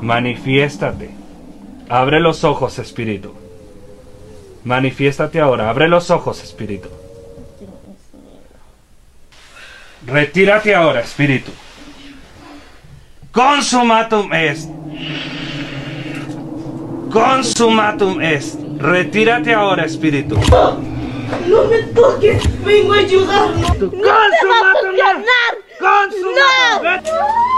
Manifiéstate. Abre los ojos, espíritu. Manifiéstate ahora. Abre los ojos, espíritu. Retírate ahora, espíritu. Consumatum est. Consumatum est. Retírate ahora, espíritu. No me toques, vengo a ayudarlo. ¡No te va a funcionar! Consumatum ¡No! est.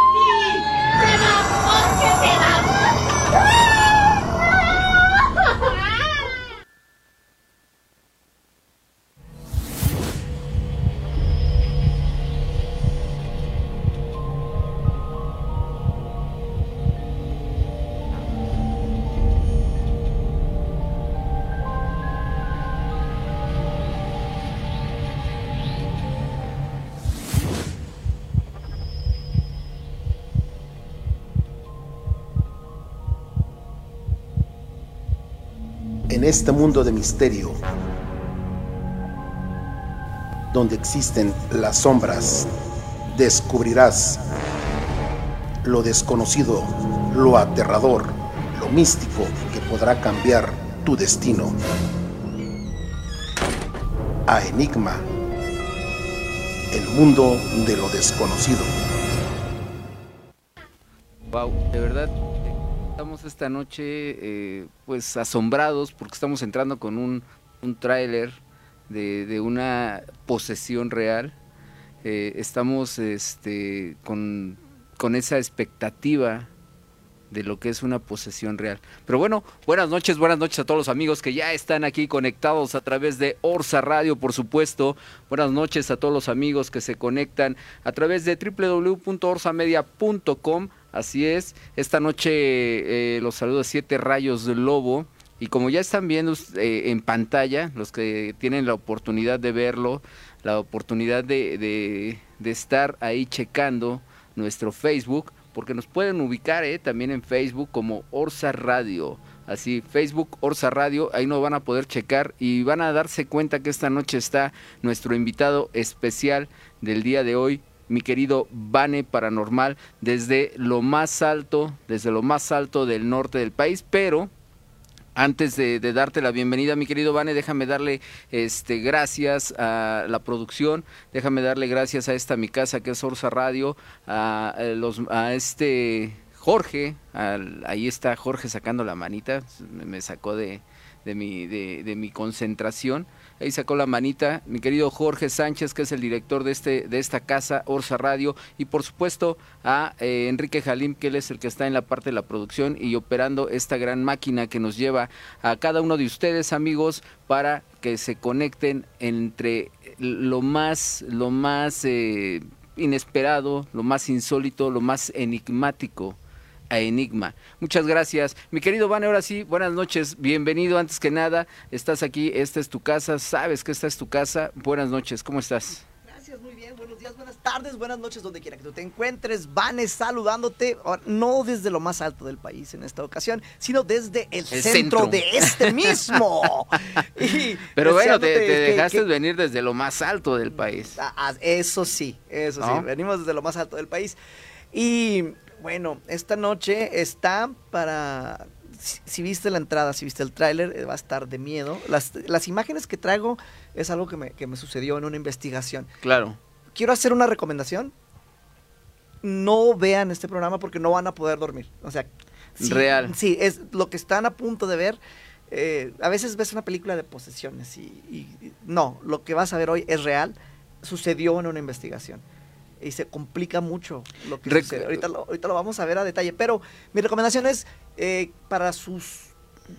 En este mundo de misterio, donde existen las sombras, descubrirás lo desconocido, lo aterrador, lo místico que podrá cambiar tu destino. A Enigma, el mundo de lo desconocido. Wow, de verdad, estamos esta noche eh, pues asombrados porque estamos entrando con un, un tráiler de, una posesión real. Eh, estamos este, con, con esa expectativa de lo que es una posesión real. Pero bueno, buenas noches, buenas noches a todos los amigos que ya están aquí conectados a través de Orsa Radio, por supuesto. Buenas noches a todos los amigos que se conectan a través de www.orsamedia.com. Así es, esta noche eh, los saluda Siete Rayos del Lobo. Y como ya están viendo eh, en pantalla, los que tienen la oportunidad de verlo, la oportunidad de estar ahí checando nuestro Facebook, porque nos pueden ubicar eh, también en Facebook como Orsa Radio. Así, Facebook Orsa Radio, ahí nos van a poder checar y van a darse cuenta que esta noche está nuestro invitado especial del día de hoy, mi querido Bane Paranormal, desde lo más alto, desde lo más alto del norte del país, pero antes de, darte la bienvenida, mi querido Vane, déjame darle este, gracias a la producción, déjame darle gracias a esta mi casa que es Orsa Radio, a, a los, a este Jorge, al- ahí está Jorge sacando la manita, me, me sacó de, de, mi, de, de mi concentración. Ahí sacó la manita mi querido Jorge Sánchez, que es el director de, este, de esta casa, Orsa Radio, y por supuesto a eh, Enrique Jalim, que él es el que está en la parte de la producción y operando esta gran máquina que nos lleva a cada uno de ustedes, amigos, para que se conecten entre lo más, lo más eh, inesperado, lo más insólito, lo más enigmático a Enigma. Muchas gracias. Mi querido Van, ahora sí, buenas noches. Bienvenido antes que nada. Estás aquí, esta es tu casa, sabes que esta es tu casa. Buenas noches, ¿cómo estás? Gracias, muy bien. Buenos días, buenas tardes, buenas noches, donde quiera que tú te encuentres. Vanes saludándote, no desde lo más alto del país en esta ocasión, sino desde el, El centro, centro. de este mismo. Y Pero bueno, te, dejaste que- venir desde lo más alto del país. Ah, ah, eso sí, eso ¿No? sí. Venimos desde lo más alto del país. Y bueno, esta noche está para. Si, si viste la entrada, si viste el tráiler, eh, va a estar de miedo. Las, las imágenes que traigo es algo que me, que me sucedió en una investigación. Claro. quiero hacer una recomendación. No vean este programa porque no van a poder dormir. O sea, sí, Real. Sí, es lo que están a punto de ver. eh, a veces ves una película de posesiones y, y- y- no, lo que vas a ver hoy es real. Sucedió en una investigación. Y se complica mucho lo que Rec- sucede. Ahorita lo, ahorita lo vamos a ver a detalle. Pero mi recomendación es eh, para sus,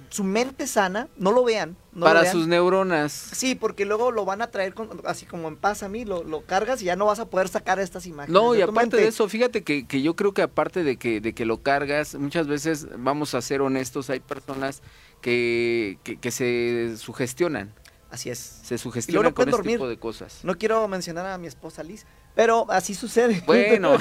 su mente sana, no lo vean. no lo Para vean. sus neuronas. Sí, porque luego lo van a traer con- así como en paz a mí, lo, lo cargas y ya no vas a poder sacar estas imágenes. No, y aparte mente. de eso, fíjate que, que yo creo que aparte de que, de que lo cargas, muchas veces, vamos a ser honestos, hay personas que, que, que se sugestionan. Así es. Se sugestionan no con este dormir. tipo de cosas. No quiero mencionar a mi esposa Liz, pero así sucede. Bueno,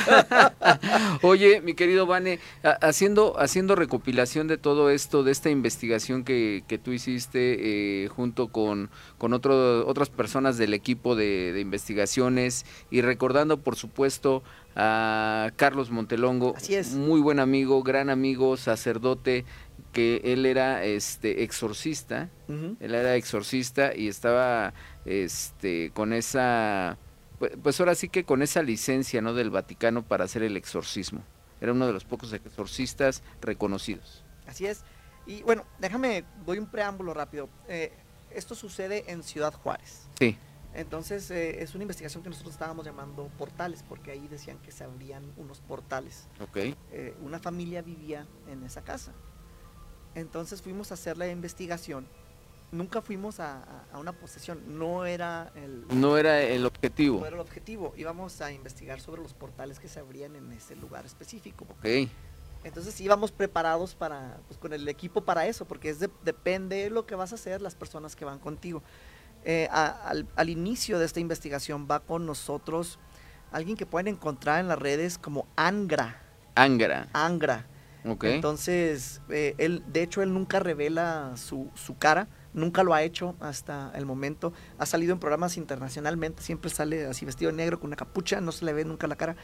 oye, mi querido Vane, ha- haciendo, haciendo recopilación de todo esto, de esta investigación que, que tú hiciste eh, junto con, con otro- otras personas del equipo de, de investigaciones y recordando, por supuesto, a Carlos Montelongo, Así es. muy buen amigo, gran amigo, sacerdote, que él era este exorcista, él era exorcista y estaba este con esa pues, pues ahora sí que con esa licencia no del Vaticano para hacer el exorcismo. Era uno de los pocos exorcistas reconocidos. Así es. Y bueno, déjame, doy un preámbulo rápido. Eh, esto sucede en Ciudad Juárez. Sí. Entonces, eh, es una investigación que nosotros estábamos llamando portales, porque ahí decían que se abrían unos portales. Ok. Eh, una familia vivía en esa casa. Entonces fuimos a hacer la investigación. Nunca fuimos a, a- una posesión, no era el, No era el objetivo. no era el objetivo. Íbamos a investigar sobre los portales que se abrían en ese lugar específico. Ok. Entonces íbamos preparados para, pues, con el equipo para eso, porque es de- depende de lo que vas a hacer, las personas que van contigo. Eh, a- al, al inicio de esta investigación va con nosotros alguien que pueden encontrar en las redes como Angra. Angra. Angra. Entonces, eh, él, de hecho, él nunca revela su, su cara, nunca lo ha hecho hasta el momento. Ha salido en programas internacionalmente, siempre sale así vestido de negro con una capucha, no se le ve nunca la cara.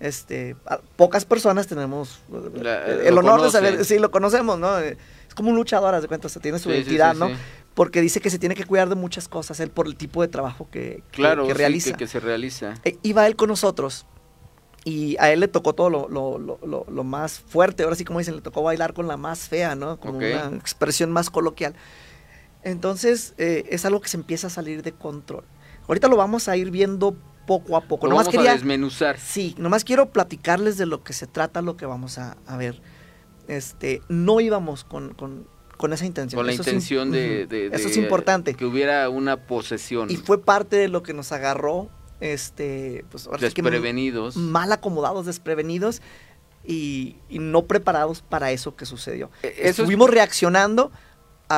Este, a- pocas personas tenemos eh, La- el, honor de saber, sí, lo conocemos, ¿no? Eh, Es como un luchador, de cuenta, o sea, tiene su Sí, identidad, sí, ¿no? Porque dice que se tiene que cuidar de muchas cosas, él por el tipo de trabajo que, Claro, que sí, realiza. que, que se realiza. Eh, iba él con nosotros y a él le tocó todo lo, lo- lo- lo- lo más fuerte, ahora sí como dicen, le tocó bailar con la más fea, ¿no? Como una expresión más coloquial. Entonces eh, es algo que se empieza a salir de control. Ahorita lo vamos a ir viendo poco a poco. Lo Nomás vamos quería, a desmenuzar. sí, nomás quiero platicarles de lo que se trata, lo que vamos a, a ver. Este, no íbamos con, con- con esa intención. Con la Eso es im- intención de, Eso es importante. Que hubiera una posesión. Y fue parte de lo que nos agarró, este, pues ahora sí que desprevenidos. mal acomodados, desprevenidos y, y no preparados para eso que sucedió. Es- Estuvimos reaccionando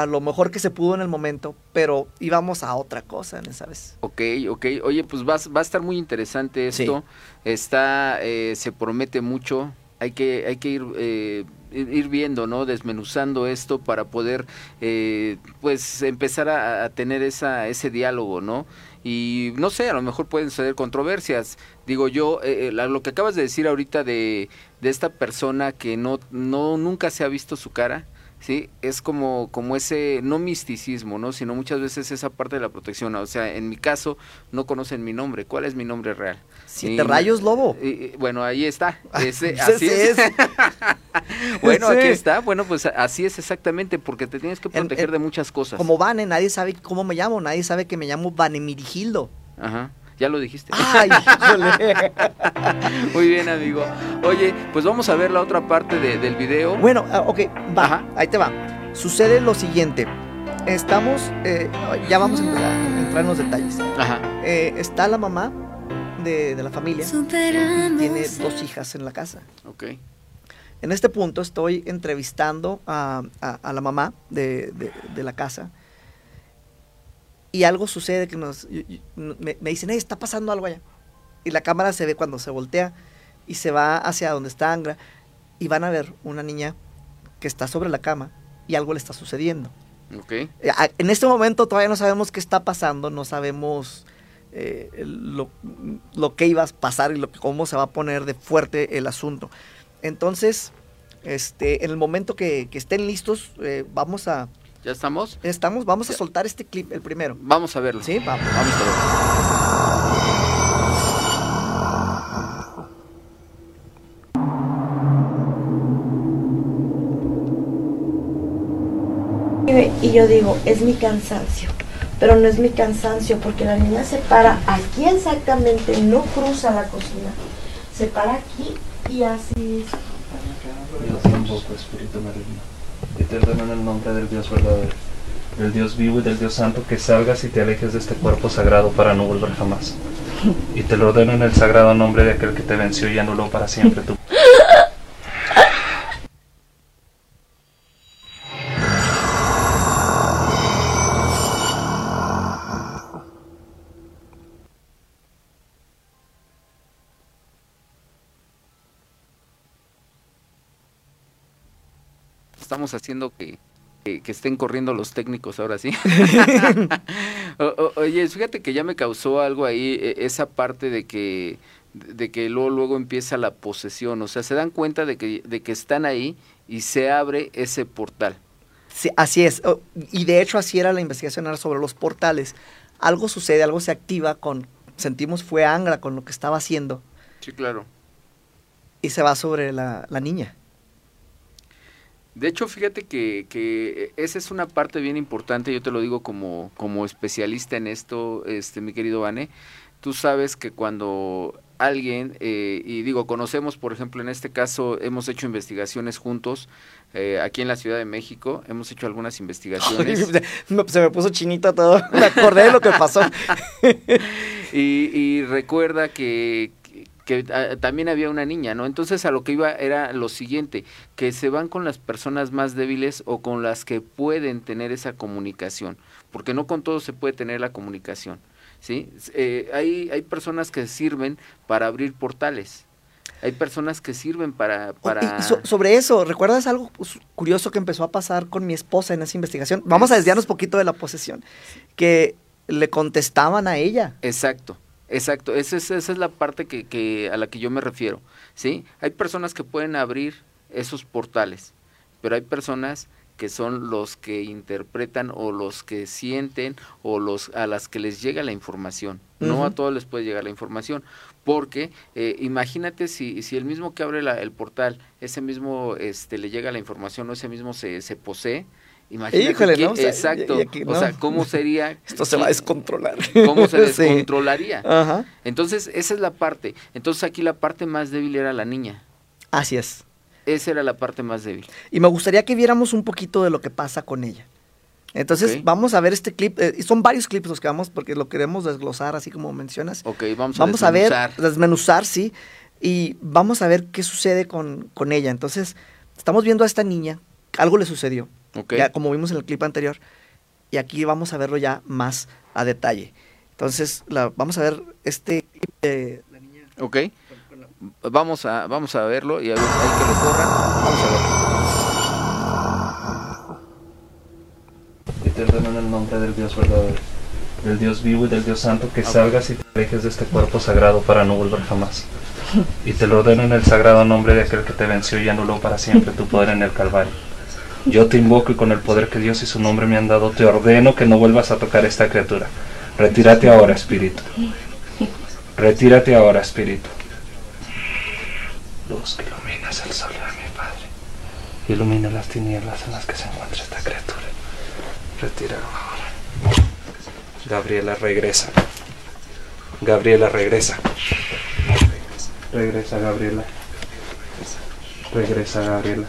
a lo mejor que se pudo en el momento, pero íbamos a otra cosa, ¿no ¿sabes? Ok, ok. Oye, pues va, a- va a estar muy interesante Sí. esto. Está, eh, se promete mucho. Hay que, hay que ir, eh, ir viendo, ¿no? Desmenuzando esto para poder, eh, pues, empezar a, a tener esa, ese diálogo, ¿no? Y no sé, a lo mejor pueden suceder controversias. Digo yo, eh, eh, la- lo que acabas de decir ahorita de, de esta persona que no, no, nunca se ha visto su cara, ¿sí? Es como, como ese, no misticismo, ¿no? Sino muchas veces esa parte de la protección. O sea, en mi caso, no conocen mi nombre. ¿Cuál es mi nombre real? Siete Y- rayos lobo. y- bueno, ahí está. Ese, Ese así es. es. bueno, aquí está. Bueno, pues así es exactamente, porque te tienes que En- proteger en- de muchas cosas. Como Vane, nadie sabe cómo me llamo, nadie sabe que me llamo Vanemirigildo. Ajá. Ya lo dijiste. Ay, híjole. Muy bien, amigo. Oye, pues vamos a ver la otra parte de- del video. Bueno, ah, ok, va, Ajá. ahí te va. Sucede lo siguiente. Estamos, eh, ya vamos a entrar, a entrar en los detalles. Ajá. Eh, está la mamá de, de la familia y tiene dos hijas en la casa. Ok. En este punto estoy entrevistando a, a- a la mamá de, de- de la casa y algo sucede que nos, y- y- me, me dicen, "Ey, está pasando algo allá. Y la cámara se ve cuando se voltea y se va hacia donde está Angra y van a ver una niña que está sobre la cama y algo le está sucediendo. Ok. Eh, En este momento todavía no sabemos qué está pasando, no sabemos eh, lo, lo que iba a pasar y lo, cómo se va a poner de fuerte el asunto. Entonces, este, en el momento que, que estén listos, eh, vamos a, ¿Ya estamos? estamos, vamos a Ya. soltar este clip, el primero. Vamos a verlo. Sí, vamos. Vamos a verlo. Y yo digo, es mi cansancio. Pero no es mi cansancio porque la niña se para aquí exactamente, no cruza la cocina. Se para aquí y así. Dios tampoco, Espíritu maligno. Y te ordeno en el nombre del Dios verdadero, del Dios vivo y del Dios santo, que salgas y te alejes de este cuerpo sagrado para no volver jamás. Y te lo ordeno en el sagrado nombre de aquel que te venció y anuló para siempre tu estamos haciendo que, que, que estén corriendo los técnicos ahora sí. O- o- oye, fíjate que ya me causó algo ahí, eh, esa parte de que de que luego, luego empieza la posesión, o sea, se dan cuenta de que, de que están ahí y se abre ese portal. Sí, así es. Y de hecho así era la investigación era sobre los portales. Algo sucede, algo se activa con, sentimos fue Angra con lo que estaba haciendo Sí, claro. y se va sobre la, la niña. De hecho, fíjate que, que esa es una parte bien importante, yo te lo digo como, como especialista en esto, este, mi querido Vane. Tú sabes que cuando alguien, eh, y digo, conocemos, por ejemplo, en este caso, hemos hecho investigaciones juntos eh, aquí en la Ciudad de México, hemos hecho algunas investigaciones. Se me puso chinito todo. Me acordé de lo que pasó. y, y recuerda que, que, ah, también había una niña, ¿no? Entonces a lo que iba era lo siguiente, que se van con las personas más débiles o con las que pueden tener esa comunicación, porque no con todos se puede tener la comunicación, ¿sí? Eh, hay, hay personas que sirven para abrir portales. Hay personas que sirven para... Oh, para... So- sobre eso, ¿recuerdas algo curioso que empezó a pasar con mi esposa en esa investigación? Vamos a desviarnos poquito de la posesión. Que le contestaban a ella. Exacto, exacto. Esa es, esa es la parte que, que a la que yo me refiero. ¿sí? Hay personas que pueden abrir esos portales, pero hay personas que son los que interpretan o los que sienten o los a las que les llega la información. No a todos les puede llegar la información, porque eh, imagínate si, si el mismo que abre la- el portal, ese mismo este, le llega la información o ese mismo se, se posee, imagínate Híjole, que- ¿no? O sea, exacto, o sea. ¿cómo sería? Esto se va a descontrolar. ¿Cómo se Sí. descontrolaría? Ajá. Entonces, esa es la parte. Entonces, aquí la parte más débil era la niña. Así es. Esa era la parte más débil. Y me gustaría que viéramos un poquito de lo que pasa con ella. Entonces, vamos a ver este clip. eh, son varios clips los que vamos, porque lo queremos desglosar, así como mencionas. Ok, vamos a vamos a ver, desmenuzar. desmenuzar, sí. Y vamos a ver qué sucede con, con ella. Entonces, estamos viendo a esta niña. Algo le sucedió. Ok. Ya, como vimos en el clip anterior. Y aquí vamos a verlo ya más a detalle. Entonces, la, vamos a ver este clip de la niña. Ok. Vamos a, vamos a verlo y a ver, hay que lo corran. Vamos a verlo. Y te ordeno en el nombre del Dios verdadero, del Dios vivo y del Dios santo, que salgas y te alejes de este cuerpo sagrado para no volver jamás. Y te lo ordeno en el sagrado nombre de aquel que te venció y anuló para siempre tu poder en el Calvario. Yo te invoco y con el poder que Dios y su nombre me han dado, te ordeno que no vuelvas a tocar esta criatura. Retírate ahora, espíritu. Retírate ahora, espíritu. Luz que iluminas el sol de mi Padre. Ilumina las tinieblas en las que se encuentra esta criatura. Retíralo ahora. Gabriela regresa. Gabriela regresa. Regresa Gabriela. Regresa Gabriela.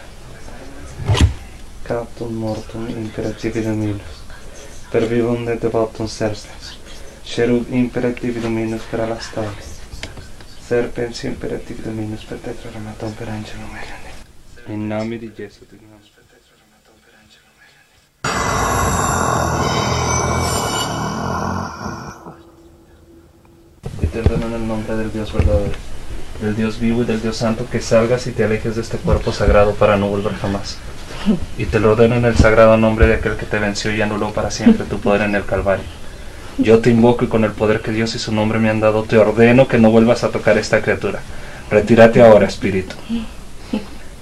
Captum mortum imperatividum minus. Per vivum ne devotum serpens. Cherub per alastare. Serpens imperatividum minus per tetraramatum per angelum elenum. In nome di Gesù dignamos per tetraramatum per angelum elenum. Y te ordeno en el nombre del Dios verdadero, del Dios vivo y del Dios santo, que salgas y te alejes de este cuerpo sagrado para no volver jamás. Y te lo ordeno en el sagrado nombre de aquel que te venció y anuló para siempre tu poder en el Calvario. Yo te invoco y con el poder que Dios y su nombre me han dado, te ordeno que no vuelvas a tocar esta criatura. Retírate ahora, espíritu.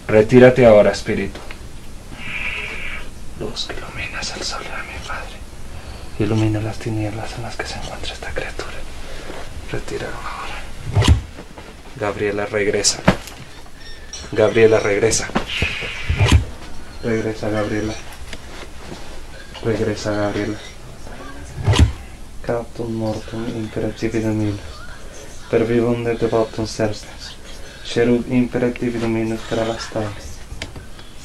Retírate ahora, espíritu. Luz que iluminas el sol de mi Padre. Ilumina las tinieblas en las que se encuentra esta criatura. Retíralo ahora. Gabriela regresa. Gabriela regresa. Regresa, Gabriela. Regresa, Gabriela. Captain Morton imperativi Per vivum de devotum sersnes. Sherud imperativi dominus per alastai.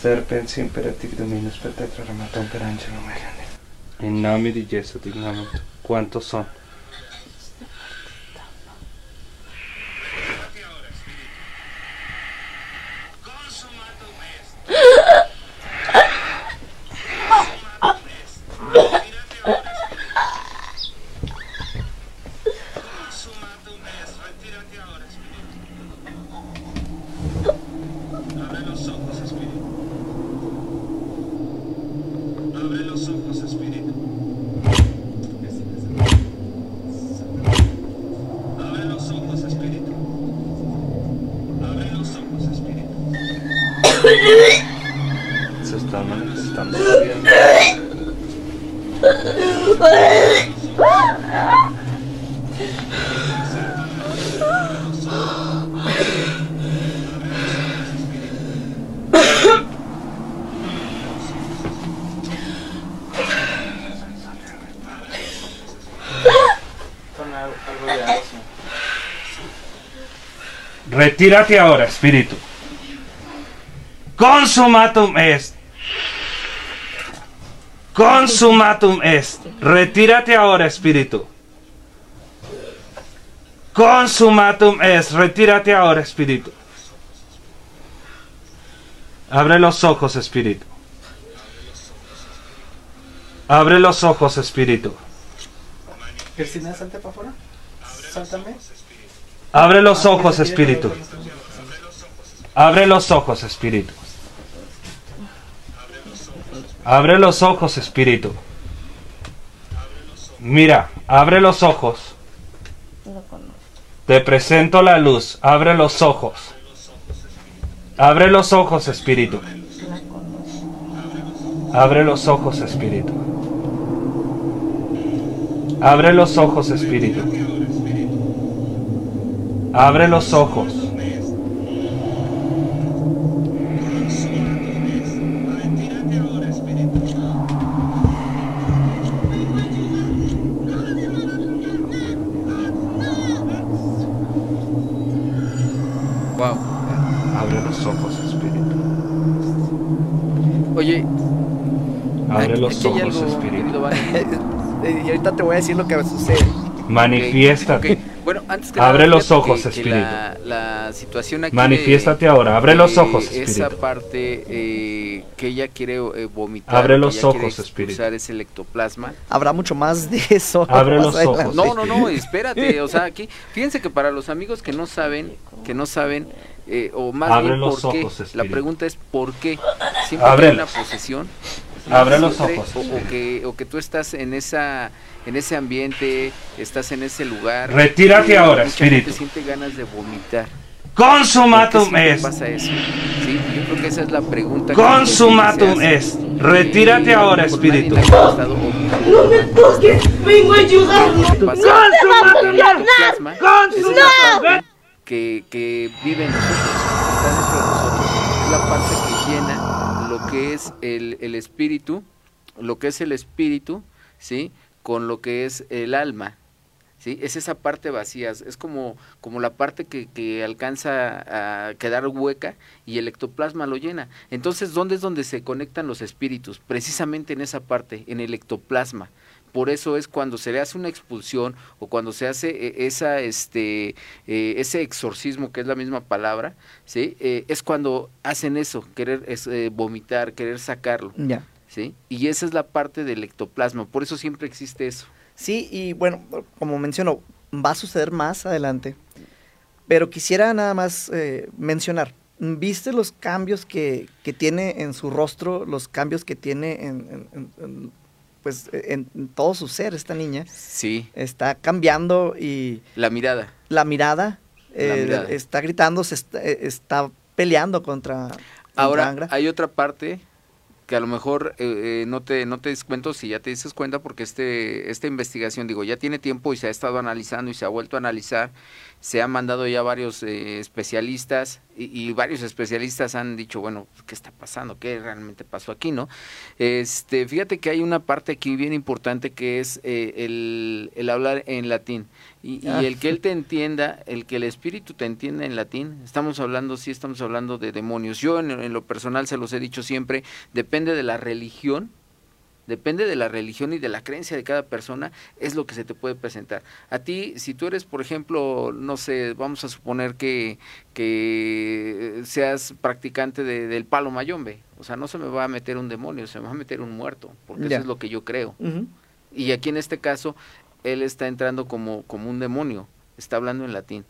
Serpens imperativi dominus per tetraramaton per angelum megane. In name di Gesù ¿Cuántos son? Retírate ahora, espíritu. Consumatum est. Consumatum est. Retírate ahora, espíritu. Consumatum est. Retírate ahora, espíritu. Abre los ojos, espíritu. Abre los ojos, espíritu. Cristina, salte para afuera. Sáltame. Abre los ojos, espíritu. Abre los ojos, espíritu. Abre los ojos, espíritu. Mira, abre los ojos. Te presento la luz. Abre los ojos. Abre los ojos, espíritu. Abre los ojos, espíritu. Abre los ojos, espíritu. Abre los ojos. Wow. Abre los ojos, espíritu. Oye, Abre aquí- los aquí ojos, espíritu. Eh, y ahorita te voy a decir lo que sucede. Manifiéstate. Ok, ok. Antes que Abre nada, los ojos, que- que espíritu. La, la situación aquí. Manifiéstate de- ahora. Abre los ojos, Esa espíritu. parte eh, que ella quiere eh, vomitar. Abre que los ojos, espíritu. ese ectoplasma. Habrá mucho más de eso. Abre los adelante. ojos. No, no, no, espérate, o sea, aquí, fíjense que para los amigos que no saben, que no saben, eh, o más Abre bien los por qué, ojos, la espíritu. pregunta es por qué, siempre hay una posesión, Abre los siempre, ojos, o, que, o que tú estás en esa, en ese ambiente, estás en ese lugar, Retírate ahora, espíritu. siente ganas de vomitar. ¿Por qué Consumatum est. pasa eso? Sí, yo creo que esa es la pregunta. que Consumatum est. Retírate ahora, espíritu. No me toques, vengo a ayudarlo. ¡No te va a es parte que, que vive en nosotros, está dentro de nosotros. Es la parte lo que es el, el espíritu, lo que es el espíritu, ¿sí? Con lo que es el alma. ¿Sí? Es esa parte vacía, es como, como la parte que, que alcanza a quedar hueca y el ectoplasma lo llena. Entonces, ¿dónde es donde se conectan los espíritus? Precisamente en esa parte, en el ectoplasma. Por eso es cuando se le hace una expulsión o cuando se hace eh, esa, este, eh, ese exorcismo, que es la misma palabra, ¿sí? Eh, es cuando hacen eso, querer es, eh, vomitar, querer sacarlo. Ya. ¿sí? Y esa es la parte del ectoplasma, por eso siempre existe eso. Sí, y bueno, como menciono, va a suceder más adelante. Pero quisiera nada más mencionar, ¿viste los cambios que, que tiene en su rostro, los cambios que tiene en, en- en- en, pues, en, en todo su ser esta niña? Sí, Está cambiando y la mirada. la mirada, La eh, mirada. está gritando, se está, eh, está peleando contra, contra Ahora, Angra. hay otra parte que a lo mejor eh, eh, no te no te des cuenta si ya te dices cuenta porque este esta investigación digo ya tiene tiempo y se ha estado analizando y se ha vuelto a analizar se han mandado ya varios eh, especialistas y, y varios especialistas han dicho bueno qué está pasando qué realmente pasó aquí no este fíjate que hay una parte aquí bien importante que es eh, el, el hablar en latín. Y, y Ah. el que él te entienda el que el espíritu te entienda en latín estamos hablando sí estamos hablando de demonios. Yo en, en lo personal se los he dicho siempre depende de la religión depende de la religión y de la creencia de cada persona, es lo que se te puede presentar. A ti, si tú eres, por ejemplo, no sé, vamos a suponer que, que seas practicante de- del palo mayombe, o sea, no se me va a meter un demonio, se me va a meter un muerto, porque Ya. eso es lo que yo creo. Y aquí en este caso, él está entrando como, como un demonio, está hablando en latín,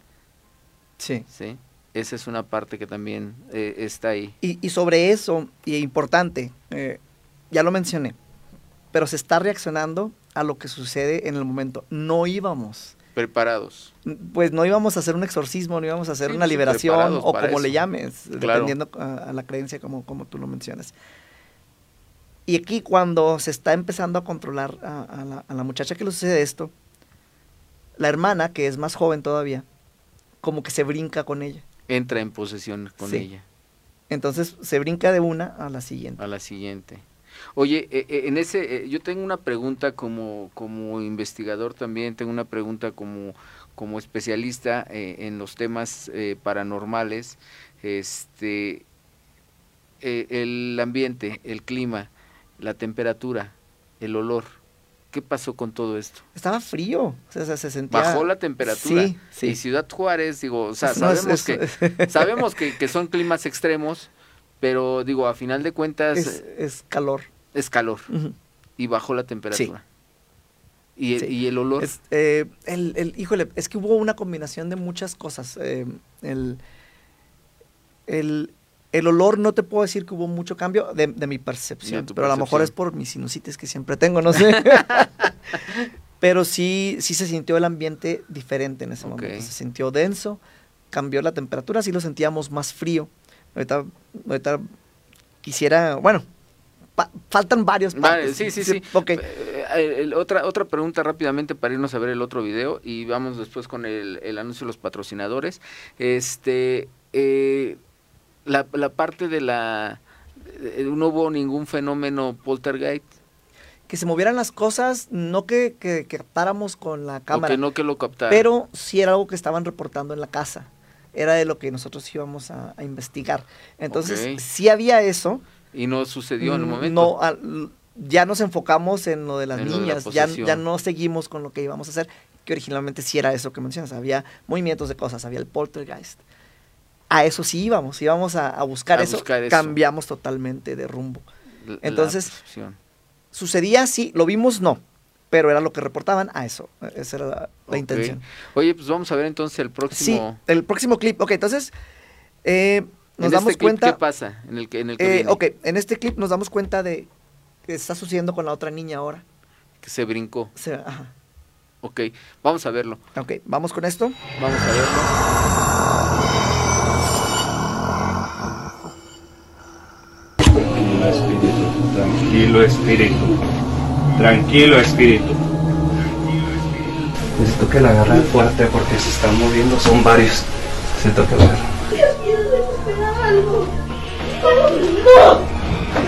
Sí. ¿sí? Esa es una parte que también eh, está ahí. Y, y sobre eso, y importante, eh, ya lo mencioné, pero se está reaccionando a lo que sucede en el momento. No íbamos. Preparados. Pues no íbamos a hacer un exorcismo, no íbamos a hacer Sí, una liberación o como le llames, Claro. dependiendo a, a la creencia como, como tú lo mencionas. Y aquí cuando se está empezando a controlar a, a la, a la muchacha que le sucede esto, la hermana, que es más joven todavía, como que se brinca con ella. Entra en posesión con Sí. ella. Entonces se brinca de una a la siguiente. A la siguiente. Oye, eh, eh, en ese, eh, yo tengo una pregunta como, como investigador también, tengo una pregunta como, como especialista eh, en los temas eh, paranormales. Este, el ambiente, el clima, la temperatura, el olor. ¿Qué pasó con todo esto? Estaba frío, o sea, se, se sentía... Bajó la temperatura. Sí, sí. Y Ciudad Juárez, digo, o sea, No, sabemos que sabemos que, que son climas extremos, pero digo, a final de cuentas es, es, es calor. y bajó la temperatura. Y, el, Sí. y el olor. Es, eh, el, el- híjole, es que hubo una combinación de muchas cosas. eh, el, el, el olor no te puedo decir que hubo mucho cambio de, de mi percepción, pero a lo mejor es por mi sinusitis que siempre tengo, no sé. pero sí, sí se sintió el ambiente diferente en ese momento. Se sintió denso, cambió la temperatura, sí lo sentíamos más frío. Ahorita, ahorita quisiera, bueno, faltan varios Vale, partes. sí, sí, sí. Ok. Eh, eh, el- otra, otra pregunta rápidamente para irnos a ver el otro video y vamos después con el, el anuncio de los patrocinadores. Este, eh, la, la parte de la... eh, no hubo ningún fenómeno poltergeist que se movieran las cosas, no que, que, que captáramos con la o cámara, que no que lo captara. pero sí era algo que estaban reportando en la casa. Era de lo que nosotros íbamos a, a investigar. Entonces, Ok. sí había eso. Y no sucedió en el Mm, momento. No, al- ya nos enfocamos en lo de las En lo de la niñas, ya, ya no seguimos con lo que íbamos a hacer, que originalmente sí era eso que mencionas, había movimientos de cosas, había el poltergeist. A eso sí íbamos, íbamos a, a buscar, A eso, buscar eso. cambiamos totalmente de rumbo. Entonces-. Sucedía, sí, lo vimos, no, pero era lo que reportaban a eso, esa era la, intención. Oye, pues vamos a ver entonces el Sí, próximo. el próximo clip, ok, entonces eh, nos en damos este clip, cuenta, ¿Qué pasa? En el que, en el que eh, viene, ok, en este clip nos damos cuenta de que está sucediendo con la otra niña ahora. que se brincó. Ajá. Ok, vamos a verlo. Ok, vamos con esto. Vamos a verlo. Tranquilo, espíritu. Tranquilo, espíritu. Tranquilo, espíritu. Necesito que la agarren fuerte porque se están moviendo. Son varios. Siento que la algo. No,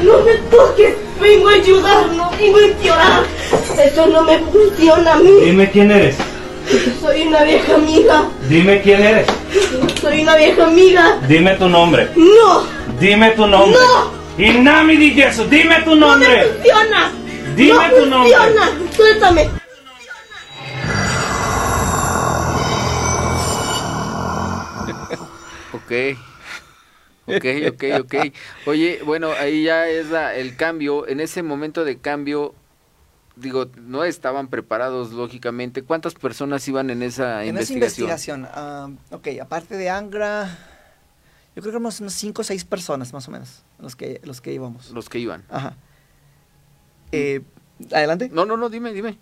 no me toques. Vengo a ayudar, no vengo a llorar. Eso no me funciona a mí. Dime quién eres. Soy una vieja amiga. Dime quién eres. Soy una vieja amiga. Dime tu nombre. No, Dime tu nombre. No. Inami di Yesu, dime tu no me nombre. funciona. Dime no tu nombre. funciona. Suéltame. Ok. Ok, ok, ok. Oye, bueno, ahí ya es la- el cambio. En ese momento de cambio, digo, no estaban preparados, lógicamente. ¿Cuántas personas iban en esa En esa investigación? investigación, ah, ok, aparte de Angra, yo creo que éramos unos 5 o 6 personas más o menos, los que, los que íbamos. Los que iban. Ajá. Eh, Adelante. No, no, no, dime, dime.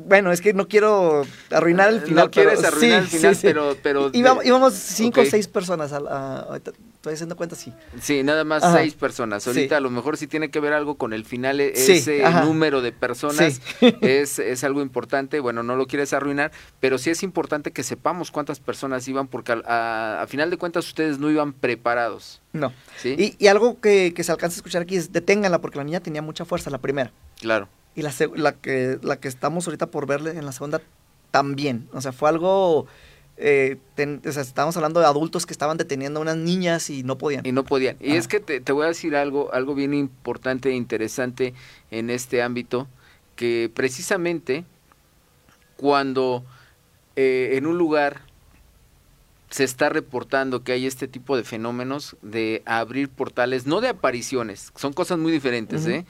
Bueno, es que no quiero arruinar el final. no quieres pero- arruinar sí, el final, sí, sí. pero... pero Íbamos, cinco o seis personas. a- ahorita estoy haciendo cuenta, sí. Sí, nada más Ajá. seis personas. Ahorita a lo mejor sí tiene que ver algo con el final, e- ese número de personas es, es algo importante. Bueno, no lo quieres arruinar, pero sí es importante que sepamos cuántas personas iban, porque a, a final de cuentas ustedes no iban preparados. No. ¿Sí? Y, y algo que, que se alcanza a escuchar aquí es deténganla porque la niña tenía mucha fuerza, la primera. Claro. Y la, la, que, la que estamos ahorita por verle en la segunda también. O sea, fue algo... eh, ten- o sea, estábamos hablando de adultos que estaban deteniendo a unas niñas y no podían. Y no podían. Y Ajá. es que te, te voy a decir algo, algo bien importante e interesante en este ámbito, que precisamente cuando eh, en un lugar se está reportando que hay este tipo de fenómenos de abrir portales, no de apariciones, son cosas muy diferentes, Ujú. ¿eh?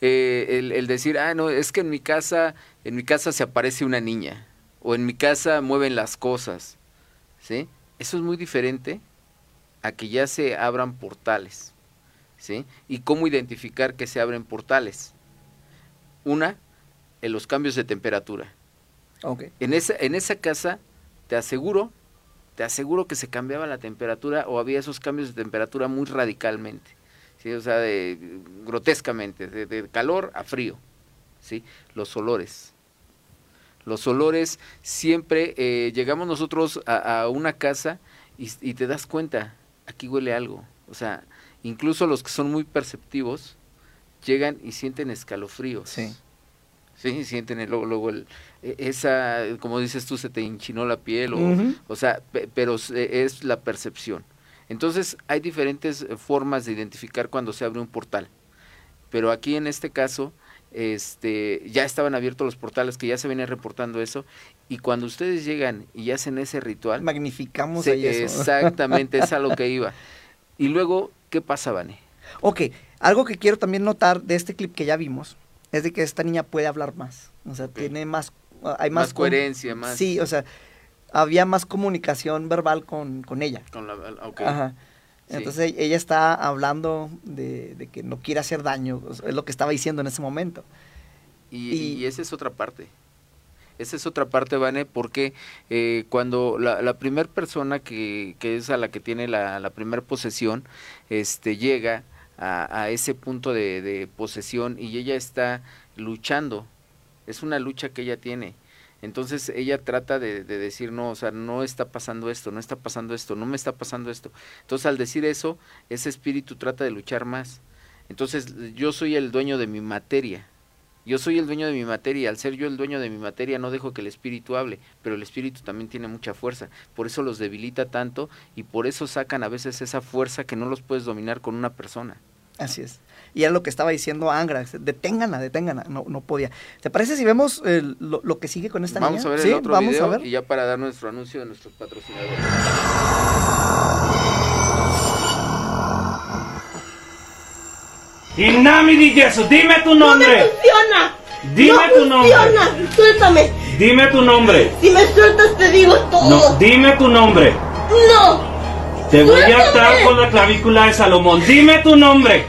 Eh, el, el decir, ah, no, es que en mi casa, en mi casa se aparece una niña, o en mi casa mueven las cosas, ¿sí? Eso es muy diferente a que ya se abran portales, ¿sí? Y cómo identificar que se abren portales. Una, en los cambios de temperatura. En esa, en esa casa, te aseguro, te aseguro que se cambiaba la temperatura o había esos cambios de temperatura muy radicalmente. ¿Sí? O sea, de, grotescamente, de, de calor a frío. ¿sí? Los olores. Los olores, siempre eh, llegamos nosotros a, a una casa y, y te das cuenta, aquí huele algo. O sea, incluso los que son muy perceptivos llegan y sienten escalofríos. Sí. Sí, sienten el, luego, luego el, e- esa, como dices tú, se te hinchinó la piel, o, o sea, pe- pero es la percepción. Entonces, hay diferentes eh, formas de identificar cuando se abre un portal. Pero aquí en este caso, este, ya estaban abiertos los portales, que ya se venía reportando eso, y cuando ustedes llegan y hacen ese ritual, Magnificamos se- ahí eso. exactamente, es a lo que iba. Y luego, ¿qué pasa, Vane? Ok, algo que quiero también notar de este clip que ya vimos es de que esta niña puede hablar más. O sea, tiene más. ah, Hay más, Más coherencia, más- Sí, o sea, había más comunicación verbal con, con ella. Con la, ok. Ajá. Sí. Entonces ella está hablando de, de que no quiere hacer daño, es lo que estaba diciendo en ese momento. Y, Y- y esa es otra parte. Esa es otra parte, Vane, porque eh, cuando la, la primera persona que, que es a la que tiene la, la primera posesión, este, llega a, a ese punto de, de posesión y ella está luchando, es una lucha que ella tiene. Entonces ella trata de, de decir, no, o sea, no está pasando esto, no está pasando esto, no me está pasando esto. Entonces al decir eso, ese espíritu trata de luchar más. Entonces yo soy el dueño de mi materia. Yo soy el dueño de mi materia, al ser yo el dueño de mi materia no dejo que el espíritu hable, pero el espíritu también tiene mucha fuerza, por eso los debilita tanto y por eso sacan a veces esa fuerza que no los puedes dominar con una persona. Así es. Y era lo que estaba diciendo Angra, deténganla, deténganla, no, no podía. ¿Te parece si vemos el- lo, lo que sigue con esta Vamos niña? a ver Sí, el otro vamos video a ver. y ya para dar nuestro anuncio de nuestros patrocinadores. Inami di Gesù, dime tu ¡No me nombre. funciona! Dime ¡No tu nombre. funciona! ¡Suéltame! Dime tu nombre. Si me sueltas te digo No, todo. dime tu nombre. ¡No! Te voy a atar con la clavícula de Salomón. Dime tu nombre.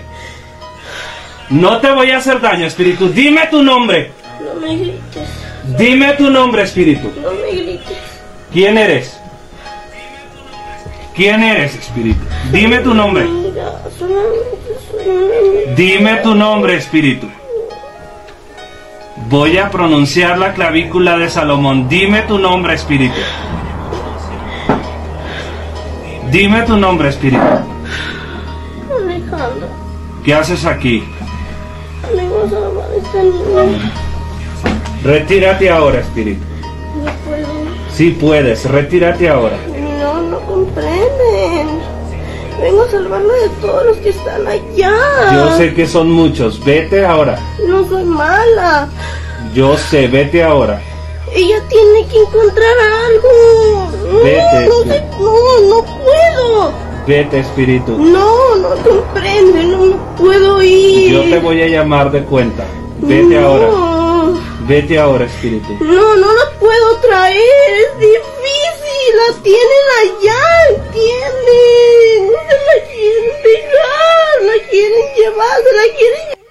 No te voy a hacer daño, espíritu. Dime tu nombre. No me grites, Dime tu nombre, espíritu. no me grites. ¿Quién eres? ¿Quién eres, espíritu? Dime tu nombre. Dime tu nombre, espíritu. Voy a pronunciar la clavícula de Salomón. Dime tu nombre, espíritu. Dime tu nombre, espíritu. ¿Qué haces aquí? Retírate ahora, espíritu. No puedo. Si puedes, retírate ahora. No, no comprenden. Vengo a salvarla de todos los que están allá. Yo sé que son muchos. Vete ahora. No soy mala. Yo sé, vete ahora. Ella tiene que encontrar algo. No, Vete, no, sé- no, no puedo. Vete, espíritu. No, no comprende, no, no puedo ir. Yo te voy a llamar de cuenta. Vete no. ahora. Vete ahora, espíritu. No, no la puedo traer, es difícil, la tienen allá, ¿entienden? No se la quieren dejar, la quieren llevar, se la quieren llevar.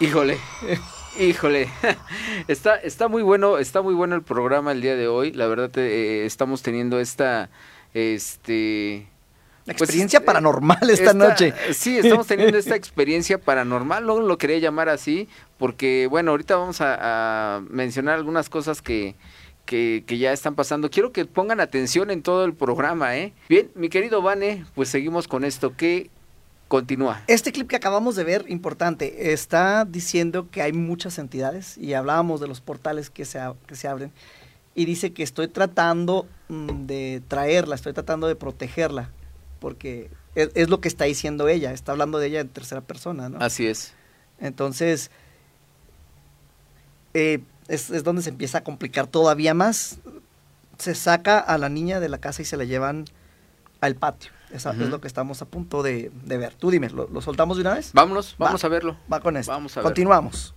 Híjole, híjole, está, está muy bueno, está muy bueno el programa el día de hoy. La verdad eh, estamos teniendo esta, este, pues, Experiencia eh, paranormal esta, noche. Sí, estamos teniendo esta experiencia paranormal, no lo quería llamar así, porque bueno, ahorita vamos a, a mencionar algunas cosas que, que, que ya están pasando. Quiero que pongan atención en todo el programa, ¿eh? Bien, mi querido Vane, pues seguimos con esto. ¿Qué continúa? Este clip que acabamos de ver, importante, está diciendo que hay muchas entidades y hablábamos de los portales que se, que se abren y dice que estoy tratando mm, de traerla, estoy tratando de protegerla, porque es, es lo que está diciendo ella, está hablando de ella en tercera persona, ¿no? Así es. Entonces, eh, es, es donde se empieza a complicar todavía más. Se saca a la niña de la casa y se la llevan al patio. Esa es lo que estamos a punto de, de ver. Tú dime, ¿lo, lo soltamos de una vez? Vámonos, Va. vamos a verlo. Va con esto. Vamos a. Continuamos.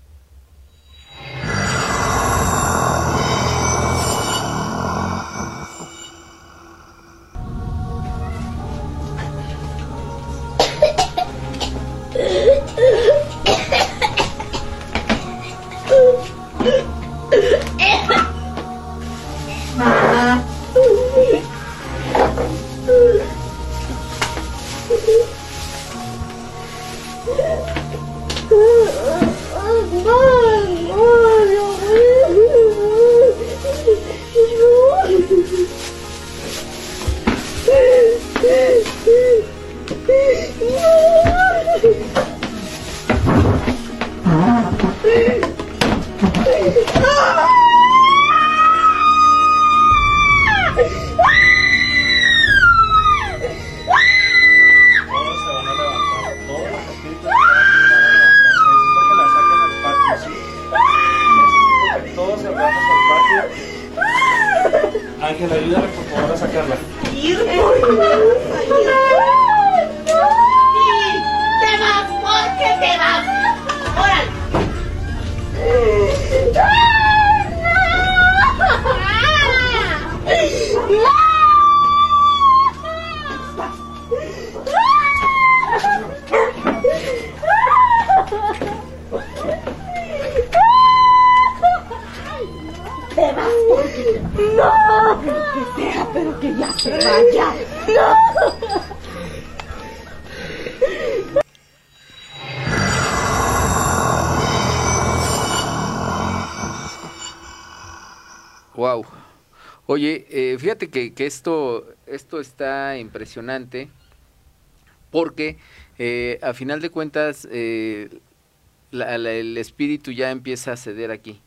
Fíjate que, que, esto, esto está impresionante porque eh, a final de cuentas eh, la, la, el espíritu ya empieza a ceder aquí.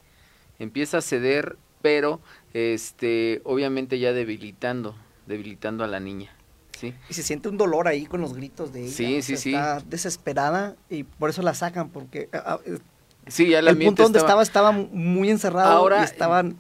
Empieza a ceder, pero este, obviamente ya debilitando, debilitando a la niña. ¿sí? Y se siente un dolor ahí con los gritos de ella. Sí, sí, sí. Está desesperada y por eso la sacan, porque ah, ah, Sí, ya el punto donde estaba, estaba estaba muy encerrado Ahora, y estaban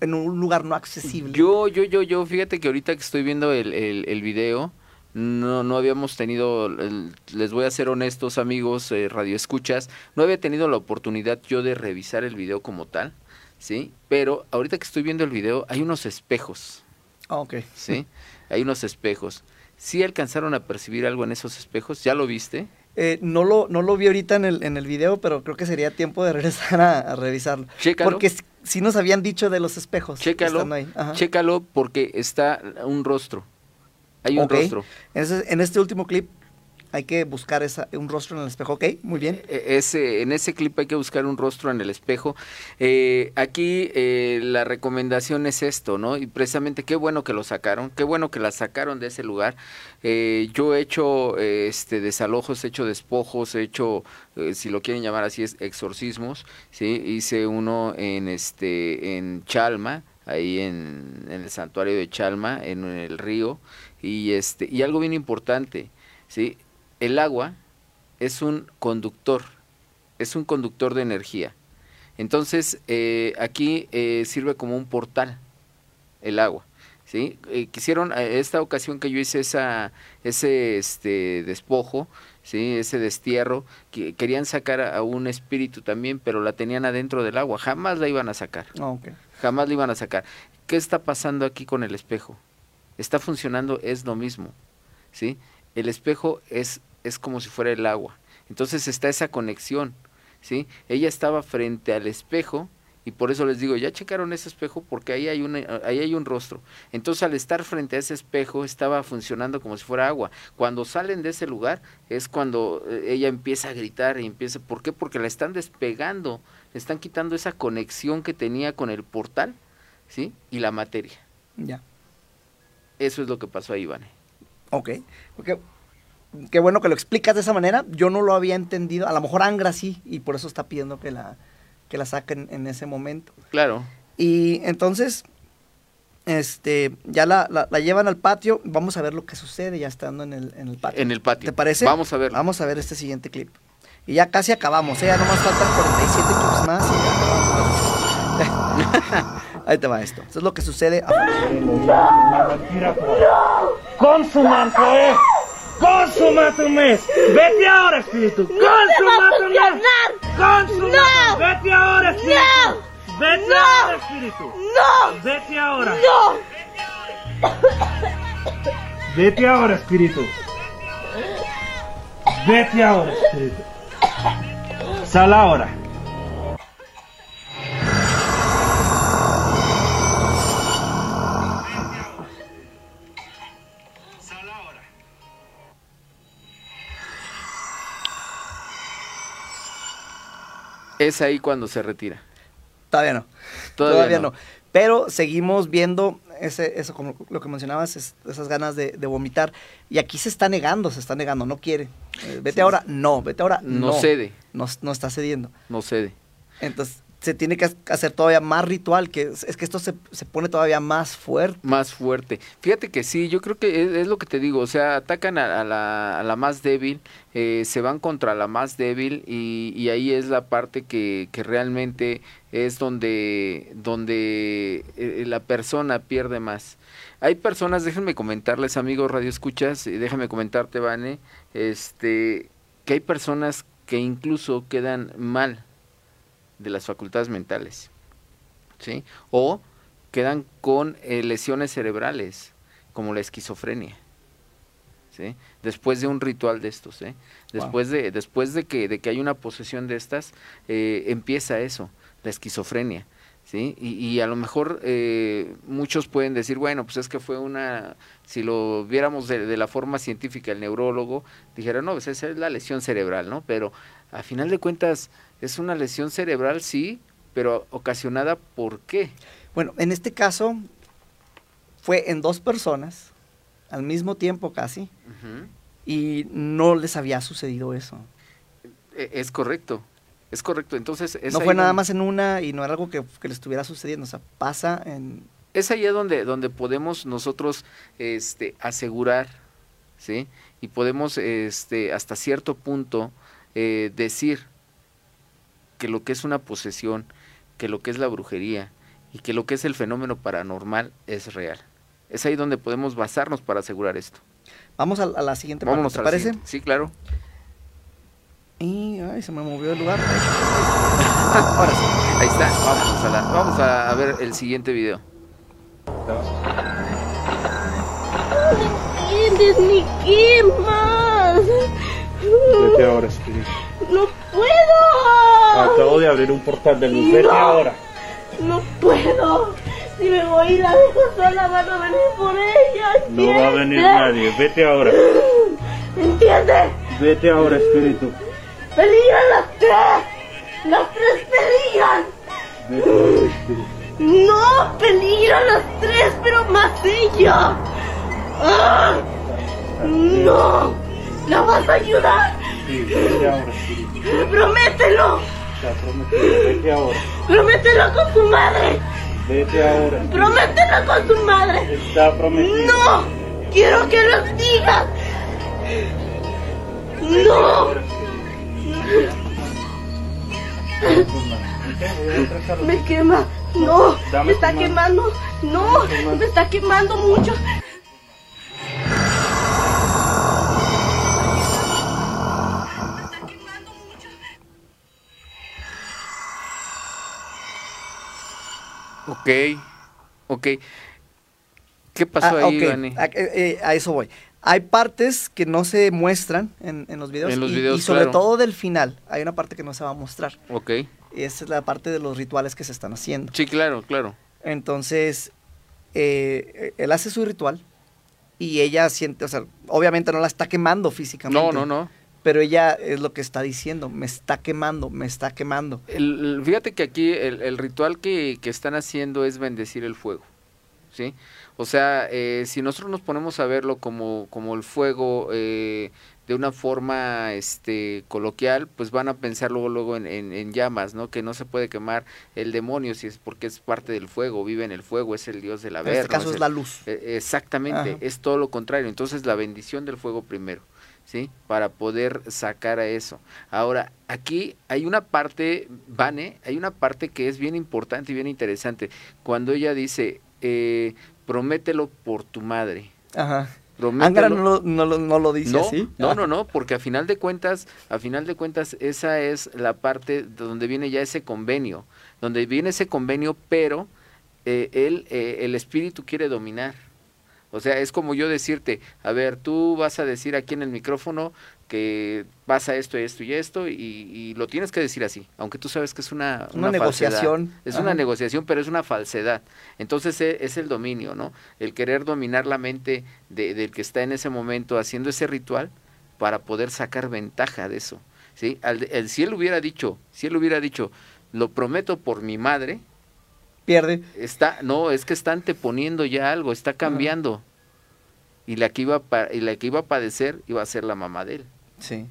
en un lugar no accesible. Yo, yo, yo, yo, fíjate que ahorita que estoy viendo el, el, el video, no, no habíamos tenido, el, les voy a ser honestos amigos, eh, radioescuchas, no había tenido la oportunidad yo de revisar el video como tal, ¿sí? Pero ahorita que estoy viendo el video hay unos espejos, Ah, ok. ¿sí? hay unos espejos. ¿Sí alcanzaron a percibir algo en esos espejos? ¿Ya lo viste? Eh, no, lo, no lo vi ahorita en el, en el video, pero creo que sería tiempo de regresar a, a revisarlo. Chécalo. Porque si, nos habían dicho de los espejos. Chécalo, chécalo porque está un rostro. Hay un rostro. Entonces, en este último clip hay que buscar esa, un rostro en el espejo. Ok, muy bien. E- Ese, en ese clip hay que buscar un rostro en el espejo. Eh, aquí eh, la recomendación es esto, ¿no? Y precisamente qué bueno que lo sacaron, qué bueno que la sacaron de ese lugar. Eh, yo he hecho eh, este desalojos, he hecho despojos, he hecho, eh, si lo quieren llamar así, es exorcismos. Sí, hice uno en este en Chalma, ahí en, en el santuario de Chalma, en el río. Y este y algo bien importante, sí, el agua es un conductor, es un conductor de energía. Entonces, eh, aquí eh, sirve como un portal, el agua. ¿sí? Eh, quisieron, esta ocasión que yo hice esa, ese este, despojo, ¿sí? ese destierro, que querían sacar a, un espíritu también, pero la tenían adentro del agua, jamás la iban a sacar Ah, jamás lo iban a sacar. ¿Qué está pasando aquí con el espejo? Está funcionando, es lo mismo, ¿sí? El espejo es, es como si fuera el agua. Entonces está esa conexión, ¿sí? Ella estaba frente al espejo y por eso les digo, ya checaron ese espejo porque ahí hay, una, ahí hay un rostro. Entonces al estar frente a ese espejo estaba funcionando como si fuera agua. Cuando salen de ese lugar es cuando eh, ella empieza a gritar y empieza, ¿por qué? Porque la están despegando, le están quitando esa conexión que tenía con el portal, ¿sí? Y la materia. Ya. Eso es lo que pasó ahí, Ivane. Ok. Porque, qué bueno que lo explicas de esa manera. Yo no lo había entendido. A lo mejor Angra sí, y por eso está pidiendo que la, que la saquen en ese momento. Claro. Y entonces, este, ya la, la- la llevan al patio. Vamos a ver lo que sucede ya estando en el, en el patio. En el patio. ¿Te parece? Vamos a verlo. Vamos a ver este siguiente clip. Y ya casi acabamos, ¿eh? Ya nomás faltan 47 clips más y ya acabamos. Ahí te va esto. Esto es lo que sucede. ¡Consumate! ¡Consumate! ¡Vete ahora, espíritu! ¡Consumate! ¡Consumate! ¡Vete ahora, espíritu! ¡Vete ahora, espíritu! ¡No! ¡Vete ahora! ¡No! ¡Vete ahora, espíritu! ¡Vete ahora, espíritu! ¡Sal ahora! Es ahí cuando se retira. Todavía no. Todavía no. no. Pero seguimos viendo ese, eso, como lo que mencionabas, es- esas ganas de, de vomitar. Y aquí se está negando, se está negando, no quiere. Eh, vete ahora, no, vete ahora, No no. cede. No, no está cediendo. No cede. Entonces se tiene que hacer todavía más ritual, que es, que esto se, se pone todavía más fuerte. Más fuerte. Fíjate que sí, yo creo que es, lo que te digo, o sea, atacan a, la, a la más débil, eh, se van contra la más débil y, y ahí es la parte que, que realmente es donde, donde eh, la persona pierde más. Hay personas, déjenme comentarles, amigos Radio Escuchas, déjame comentarte, Vane, este, que hay personas que incluso quedan mal de las facultades mentales, ¿sí? O quedan con eh, lesiones cerebrales, como la esquizofrenia, ¿sí? Después de un ritual de estos, ¿eh? Después de, después de que, de que hay una posesión de estas, eh, empieza eso, la esquizofrenia, ¿sí? Y, y a lo mejor eh, muchos pueden decir, bueno, pues es que fue una, si lo viéramos de, de la forma científica, el neurólogo dijera, no, pues esa es la lesión cerebral, ¿no? Pero a final de cuentas es una lesión cerebral, sí, pero ocasionada por qué? Bueno, en este caso fue en dos personas, al mismo tiempo casi, y no les había sucedido eso. E- Es correcto, es correcto. Entonces, es no fue nada donde- más en una y no era algo que, que le estuviera sucediendo, o sea, pasa en... es allá donde, donde podemos nosotros este, asegurar, ¿sí? Y podemos este, hasta cierto punto eh, decir que lo que es una posesión, que lo que es la brujería y que lo que es el fenómeno paranormal es real. Es ahí donde podemos basarnos para asegurar esto. Vamos a, a la siguiente parte, Vámonos ¿te a la parece? siguiente. Sí, claro. Y ay, se me movió el lugar. Ah, ahora sí. Ahí está. Vamos a, la- vamos a, a ver el siguiente video. entiendes ni qué más. Vete ahora. De abrir un portal de luz. Vete ahora. No puedo. Si me voy y la dejo sola, van a venir por ella. No va a venir nadie. Vete ahora. ¿Entiendes? Vete ahora, espíritu. Peligran las tres. Las tres peligran. Vete ahora, espíritu. No, peligran las tres, pero más ella. ¡Ah! No. ¿La vas a ayudar? Sí, vete ahora, espíritu. Promételo. Está prometido. Vete ahora. Promételo con tu madre. Vete ahora. Promételo con tu madre. Está prometido. No. Quiero que lo digas. No. Me quema. No. Me está quemando. No. Me está quemando mucho. Ok, ok. ¿Qué pasó Ah, ahí, ok, Dani? A, eh, eh, a eso voy. Hay partes que no se muestran en, en los videos. En los y- videos, y, sobre claro. todo del final. Hay una parte que no se va a mostrar. Ok. Y esa es la parte de los rituales que se están haciendo. Sí, claro, claro. Entonces, eh, él hace su ritual y ella siente, o sea, obviamente no la está quemando físicamente. No, no, no. Pero ella es lo que está diciendo, me está quemando, me está quemando. El- fíjate que aquí el, el ritual que, que están haciendo es bendecir el fuego, ¿sí? O sea, eh, si nosotros nos ponemos a verlo como, como el fuego eh, de una forma este, coloquial, pues van a pensar luego, luego en, en- en llamas, ¿no? Que no se puede quemar el demonio si es porque es parte del fuego, vive en el fuego, es el dios de la En este caso es es el- la luz. Eh, Exactamente, Ajá. es todo lo contrario. Entonces la bendición del fuego primero, ¿sí? Para poder sacar a eso. Ahora, aquí hay una parte, Vane, hay una parte que es bien importante y bien interesante. Cuando ella dice, eh, promételo por tu madre. Ajá. Ángara no lo, no, lo, no lo dice No, así. no, Ah. no, no, porque a final de cuentas, a final de cuentas, esa es la parte de donde viene ya ese convenio, donde viene ese convenio, pero eh, él, eh, el espíritu quiere dominar. O sea, es como yo decirte, a ver, tú vas a decir aquí en el micrófono que pasa esto, esto y esto, y, y lo tienes que decir así, aunque tú sabes que es una, Una falsedad. negociación. Es Ajá. una negociación, pero es una falsedad. Entonces e- es el dominio, ¿no? El querer dominar la mente de- del que está en ese momento haciendo ese ritual para poder sacar ventaja de eso. ¿sí? Al- el, si él hubiera dicho, si él hubiera dicho, lo prometo por mi madre, Pierde. está, no, es que está anteponiendo ya algo, está cambiando. Y la que iba a, y la que iba a padecer iba a ser la mamá de él. Sí.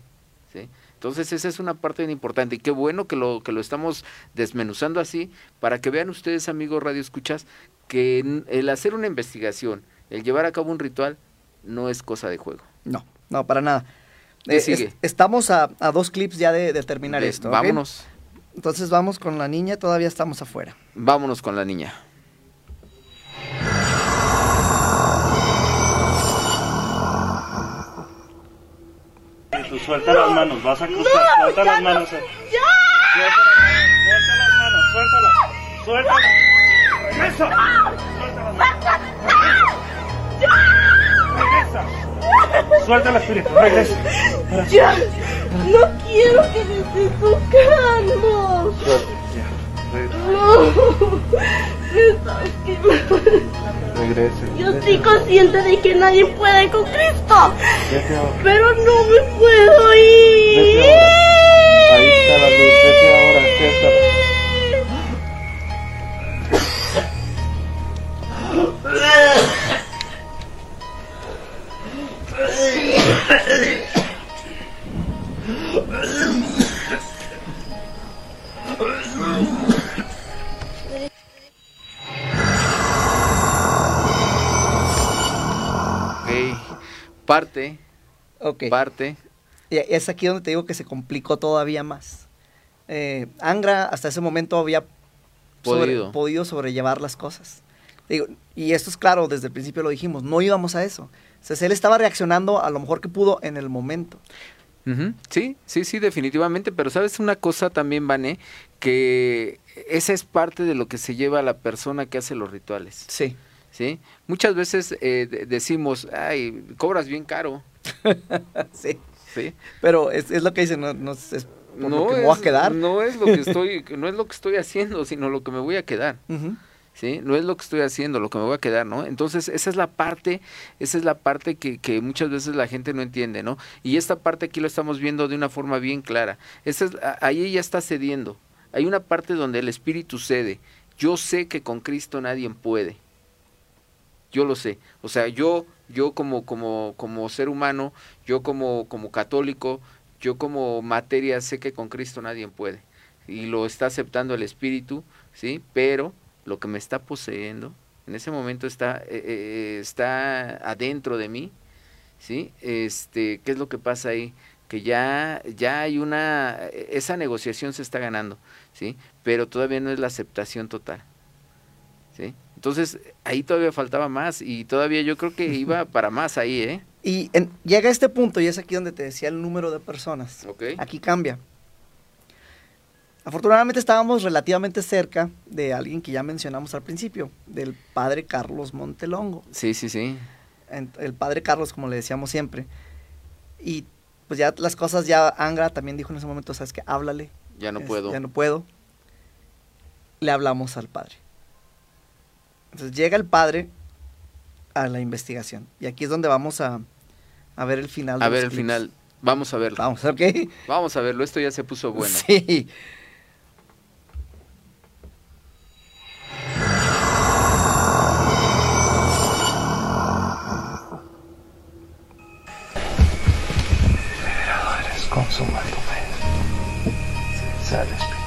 ¿sí? Entonces esa es una parte bien importante y qué bueno que lo, que lo estamos desmenuzando así para que vean ustedes amigos radio escuchas que el hacer una investigación, el llevar a cabo un ritual no es cosa de juego. No, no, para nada. ¿Qué Eh, sigue? es- estamos a, a dos clips ya de, de terminar De- esto. Vámonos, Entonces vamos con la niña, todavía estamos afuera. vámonos con la niña. Suelta las manos. Vas a cruzar. suelta las manos. eh. ¡Ya! Suelta las manos. Suelta las manos. Suéltalas. Suéltalas. Regresa. Suelta las manos. Regresa. Suelta el espíritu. Regresa. No quiero que me estés tocando. Suelta. Ya. Regresa. No. regrese. Yo estoy consciente de que nadie puede con Cristo. Vete. Pero no me puedo ir. Vete. Ahí está la luz, vete ahora, acéptala. Ok. Parte, Ok. parte. Y es aquí donde te digo que se complicó todavía más. Eh, Angra hasta ese momento había sobre- Podido. podido sobrellevar las cosas. Digo, y esto es claro, desde el principio lo dijimos, no íbamos a eso. O sea, él estaba reaccionando a lo mejor que pudo en el momento. Sí, sí, sí, definitivamente. Pero sabes una cosa también, Vané, que esa es parte de lo que se lleva a la persona que hace los rituales. Sí. ¿sí? Muchas veces eh, de- decimos, ay, cobras bien caro. sí. ¿sí? Pero es, es lo que dicen, no, no es lo que me es, voy a quedar. no es lo que estoy, no es lo que estoy haciendo, sino lo que me voy a quedar. ¿Sí? No es lo que estoy haciendo, lo que me voy a quedar, ¿no? Entonces, esa es la parte, esa es la parte que, muchas veces la gente no entiende, ¿no? Y esta parte aquí lo estamos viendo de una forma bien clara. Esa ahí ella está cediendo. Hay una parte donde el Espíritu cede. Yo sé que con Cristo nadie puede. Yo lo sé. O sea, yo, yo como, como, como ser humano, yo como, como católico, yo como materia sé que con Cristo nadie puede. Y lo está aceptando el Espíritu, ¿sí? Pero lo que me está poseyendo, en ese momento está, eh, eh, está adentro de mí, ¿sí? Este, ¿qué es lo que pasa ahí? Que ya, ya hay una, esa negociación se está ganando, ¿sí? Pero todavía no es la aceptación total, ¿sí? Entonces, ahí todavía faltaba más y todavía yo creo que iba para más ahí, ¿eh? Y en- llega a este punto y es aquí donde te decía el número de personas. Ok. Aquí cambia. Afortunadamente estábamos relativamente cerca de alguien que ya mencionamos al principio, del padre Carlos Montelongo. Sí, sí, sí. El padre Carlos, como le decíamos siempre. Y pues ya las cosas, ya Angra también dijo en ese momento, sabes que háblale. Ya no Es- puedo. Ya no puedo. Le hablamos al padre. Entonces llega el padre a la investigación. Y aquí es donde vamos a, a ver el final. de A los ver el final. Vamos a verlo. Vamos, ¿ok? Vamos a verlo. Esto ya se puso bueno. Sí. Sale Espíritu.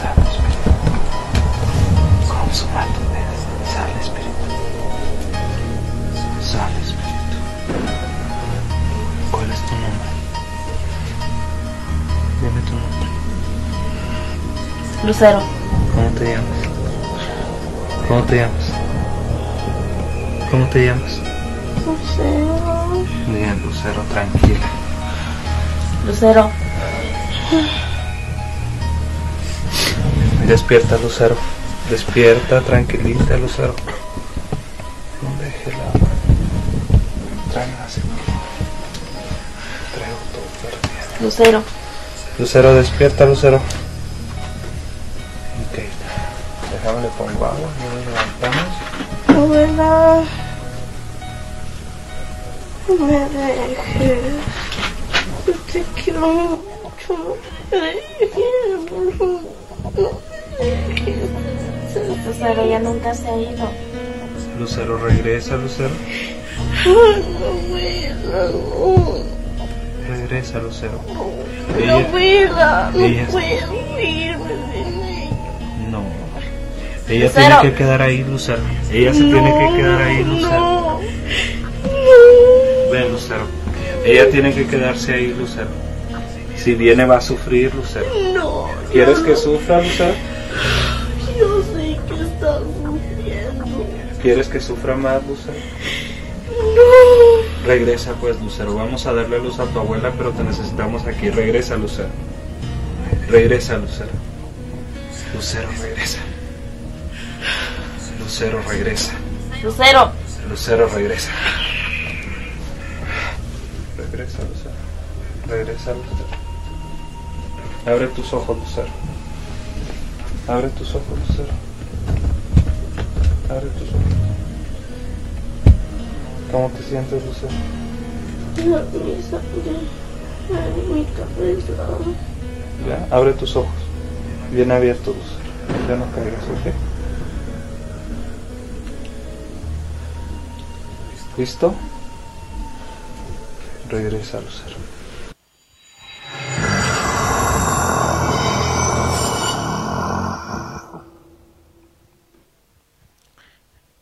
Sale Espíritu. Consuma tu fe. Sale Espíritu. Sale Espíritu. ¿Cuál es tu nombre? Dime tu nombre. Lucero. ¿Cómo te llamas? ¿Cómo te llamas? ¿Cómo te llamas? Lucero. Bien, Lucero, tranquila. Lucero. Despierta, Lucero. Despierta, tranquilita, Lucero. No deje así, por favor. Traigo todo perdido. Lucero. Lucero, despierta, Lucero. Ok. Déjame le pongo agua. No nos levantamos. Abuela. No me dejes. Yo te quiero mucho. No me dejes. por favor. No me dejes. Lucero ya nunca se ha ido. Lucero, regresa, Lucero. No. Regresa, Lucero. No, Ella- abuela, no ella- puedo irme ella. No. Ella Lucero. tiene que quedar ahí, Lucero. Ella se tiene que quedar ahí, Lucero. No. Ven, Lucero. Ella tiene que quedarse ahí, Lucero. Si viene va a sufrir, Lucero. No. ¿Quieres que sufra, Lucero? Yo sé que estás sufriendo. ¿Quieres que sufra más, Lucero? No. Regresa pues, Lucero. Vamos a darle luz a tu abuela, pero te necesitamos aquí. Regresa, Lucero. Regresa, Lucero. Lucero, regresa. Lucero, regresa. Lucero. Lucero, regresa. Regresa, Lucero. Regresa, Lucero. Abre tus ojos, Lucero. Abre tus ojos, Lucero. Abre tus ojos. ¿Cómo te sientes, Lucero? Mi cabeza. Ya, abre tus ojos. Bien abiertos, Lucero. Ya no caigas, ¿ok? ¿Listo? Regresa, Lucero.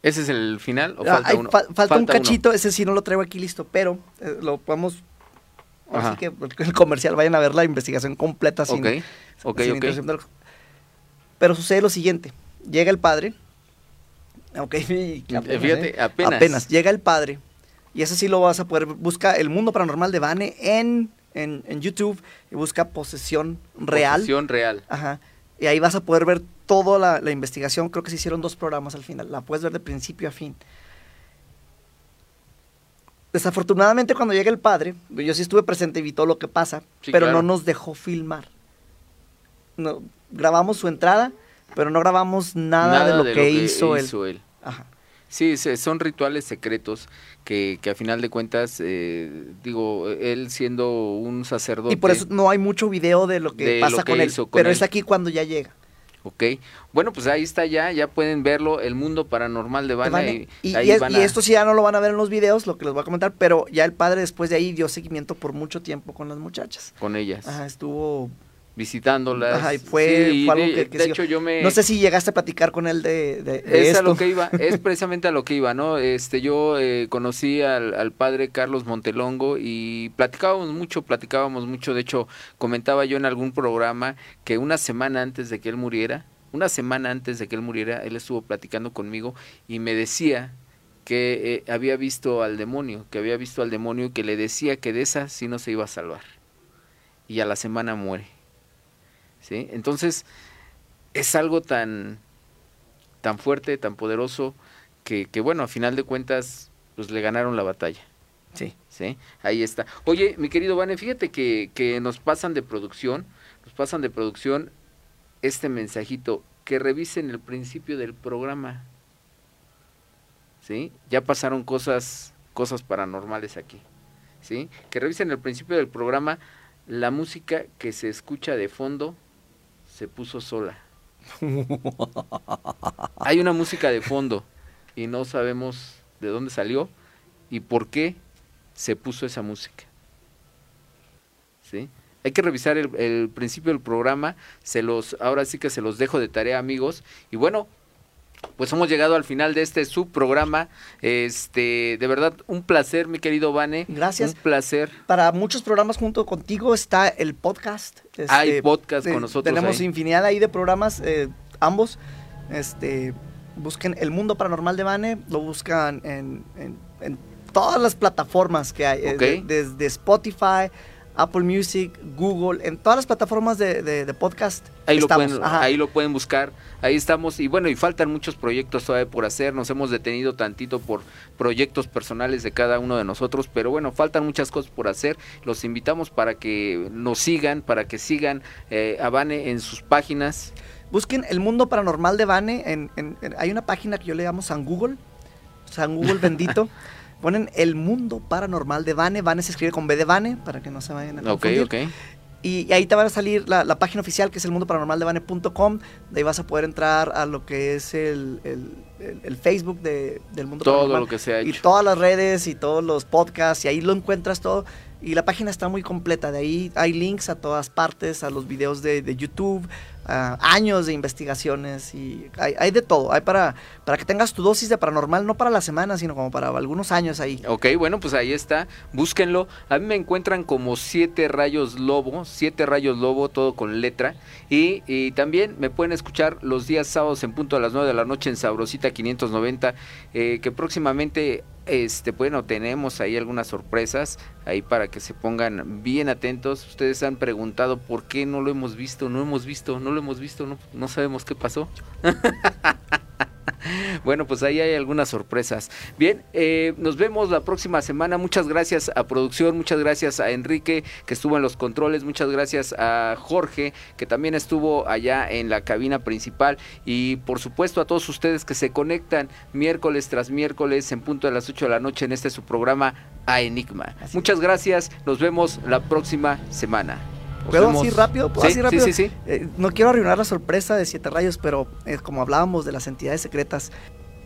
¿Ese es el final o Ah, falta hay- uno? fa- falta, un uno. cachito, ese sí no lo traigo aquí listo, pero eh, lo podemos. Ajá. Así que el comercial, vayan a ver la investigación completa sin, Ok, ok, sin ok. interrupción de los- Pero sucede lo siguiente: llega el padre. Ok, apenas, fíjate, ¿eh? apenas. llega el padre. Y ese sí lo vas a poder. Busca El Mundo Paranormal de Vane en, en, en YouTube y busca Posesión Real. Posesión real. Ajá. Y ahí vas a poder ver toda la, la investigación. Creo que se hicieron dos programas al final. La puedes ver de principio a fin. Desafortunadamente cuando llega el padre, yo sí estuve presente y vi todo lo que pasa, Sí, pero claro. no nos dejó filmar. No, grabamos su entrada, pero no grabamos nada, de, lo, que hizo, él. Ajá. Sí, son rituales secretos que, que a final de cuentas, eh, digo, él siendo un sacerdote. Y por eso no hay mucho video de lo que de pasa lo que con él. con pero él. es aquí cuando ya llega. Ok. Bueno, pues ahí está ya, ya pueden verlo, El Mundo Paranormal de. Vane. Y, Y, ahí y es- van y a- esto sí ya no lo van a ver en los videos, lo que les voy a comentar, pero ya el padre después de ahí dio seguimiento por mucho tiempo con las muchachas. con ellas, Ajá, estuvo... visitándolas. Ajá, y fue, Sí, fue algo de, que, que de hecho yo me... No sé si llegaste a platicar con él de, de- de Es a lo que iba, es precisamente a lo que iba, ¿no? Este, yo eh, conocí al, al padre Carlos Montelongo y platicábamos mucho, platicábamos mucho, de hecho, comentaba yo en algún programa que una semana antes de que él muriera, una semana antes de que él muriera, él estuvo platicando conmigo y me decía que eh, había visto al demonio, que había visto al demonio y que le decía que de esa sí no se iba a salvar. Y a la semana muere. ¿Sí? Entonces, es algo tan tan fuerte, tan poderoso, que, que bueno, a final de cuentas, pues le ganaron la batalla. Sí. ¿sí? Ahí está. Oye, mi querido Vane, fíjate que, que nos pasan de producción, nos pasan de producción este mensajito, que revisen el principio del programa. ¿Sí? Ya pasaron cosas, cosas paranormales aquí. ¿Sí? Que revisen el principio del programa, la música que se escucha de fondo se puso sola. Hay una música de fondo y no sabemos de dónde salió y por qué se puso esa música. ¿Sí? Hay que revisar el, el principio del programa, se los, ahora sí que se los dejo de tarea amigos. Y bueno, pues hemos llegado al final de este subprograma. Este, de verdad, un placer, mi querido Vane. Gracias. Un placer. Para muchos programas junto contigo está el podcast. este, Hay podcast con eh, nosotros Tenemos ahí. infinidad ahí de programas, eh, ambos. Este, busquen El Mundo Paranormal de Vane, lo buscan en, en- en todas las plataformas que hay, eh, desde Spotify, Apple Music, Google, en todas las plataformas de, de- de podcast. Ahí lo, pueden, Ajá. ahí lo pueden buscar, ahí estamos. Y bueno, y faltan muchos proyectos todavía por hacer. Nos hemos detenido tantito por proyectos personales de cada uno de nosotros, pero bueno, faltan muchas cosas por hacer. Los invitamos para que nos sigan, para que sigan eh, a Vane en sus páginas. Busquen El Mundo Paranormal de Vane. En, en- en- hay una página que yo le llamo San Google. San Google bendito. Ponen El Mundo Paranormal de Vane. Vane se escribe con B de Vane, para que no se vayan a Ok, confundir. ok. Y, y ahí te va a salir la, la página oficial que es el mundo paranormal de Vane.com. De ahí vas a poder entrar a lo que es el, el- el- el Facebook de- del mundo Todo paranormal. lo que se ha Y hecho. todas las redes y todos los podcasts. Y ahí lo encuentras todo. Y la página está muy completa. De ahí hay links a todas partes, a los videos de, de YouTube, a años de investigaciones. Y hay, hay de todo. Hay para, para que tengas tu dosis de paranormal, no para la semana, sino como para algunos años ahí. Ok, bueno, pues ahí está, búsquenlo. A mí me encuentran como Siete Rayos Lobo, Siete Rayos Lobo, todo con letra. Y, y también me pueden escuchar los días sábados en punto a las 9 de la noche en Sabrosita 590, eh, que próximamente, este, bueno, tenemos ahí algunas sorpresas, ahí para que se pongan bien atentos. Ustedes han preguntado por qué no lo hemos visto, no hemos visto, no lo hemos visto, no, no sabemos qué pasó. bueno, pues ahí hay algunas sorpresas. Bien, eh, nos vemos la próxima semana. Muchas gracias a producción, muchas gracias a Enrique que estuvo en los controles, muchas gracias a Jorge que también estuvo allá en la cabina principal y por supuesto a todos ustedes que se conectan miércoles tras miércoles en punto de las 8 de la noche en este su programa A Enigma. muchas gracias, nos vemos la próxima semana. ¿Puedo vemos. así rápido? ¿Puedo Sí, así rápido? Sí, sí, sí. Eh, no quiero arruinar la sorpresa de Siete Rayos, pero eh, como hablábamos de las entidades secretas,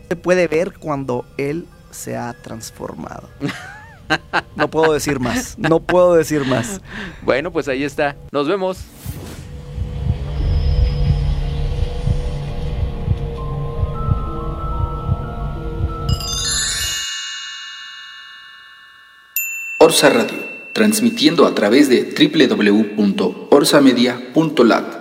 se puede ver cuando él se ha transformado. No puedo decir más, no puedo decir más. Bueno, pues ahí está. Nos vemos. Orsa Radio, transmitiendo a través de www.orsamedia.lat.